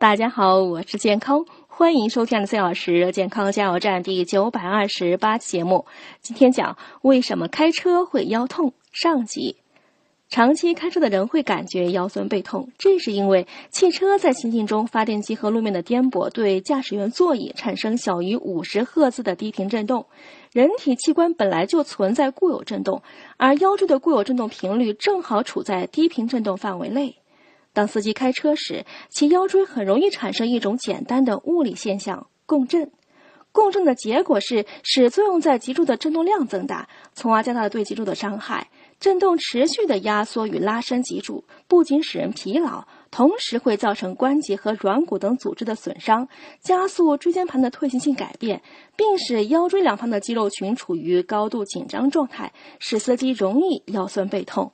大家好，我是健康，欢迎收听的四小时健康加油站第九百二十八期节目。今天讲为什么开车会腰痛上集。长期开车的人会感觉腰酸背痛，这是因为汽车在行进中，发电机和路面的颠簸对驾驶员座椅产生小于五十赫兹的低频振动。人体器官本来就存在固有振动，而腰椎的固有振动频率正好处在低频振动范围内。当司机开车时，其腰椎很容易产生一种简单的物理现象——共振。共振的结果是使作用在脊柱的振动量增大，从而加大了对脊柱的伤害。振动持续的压缩与拉伸脊柱，不仅使人疲劳，同时会造成关节和软骨等组织的损伤，加速椎间盘的退行性改变，并使腰椎两旁的肌肉群处于高度紧张状态，使司机容易腰酸背痛。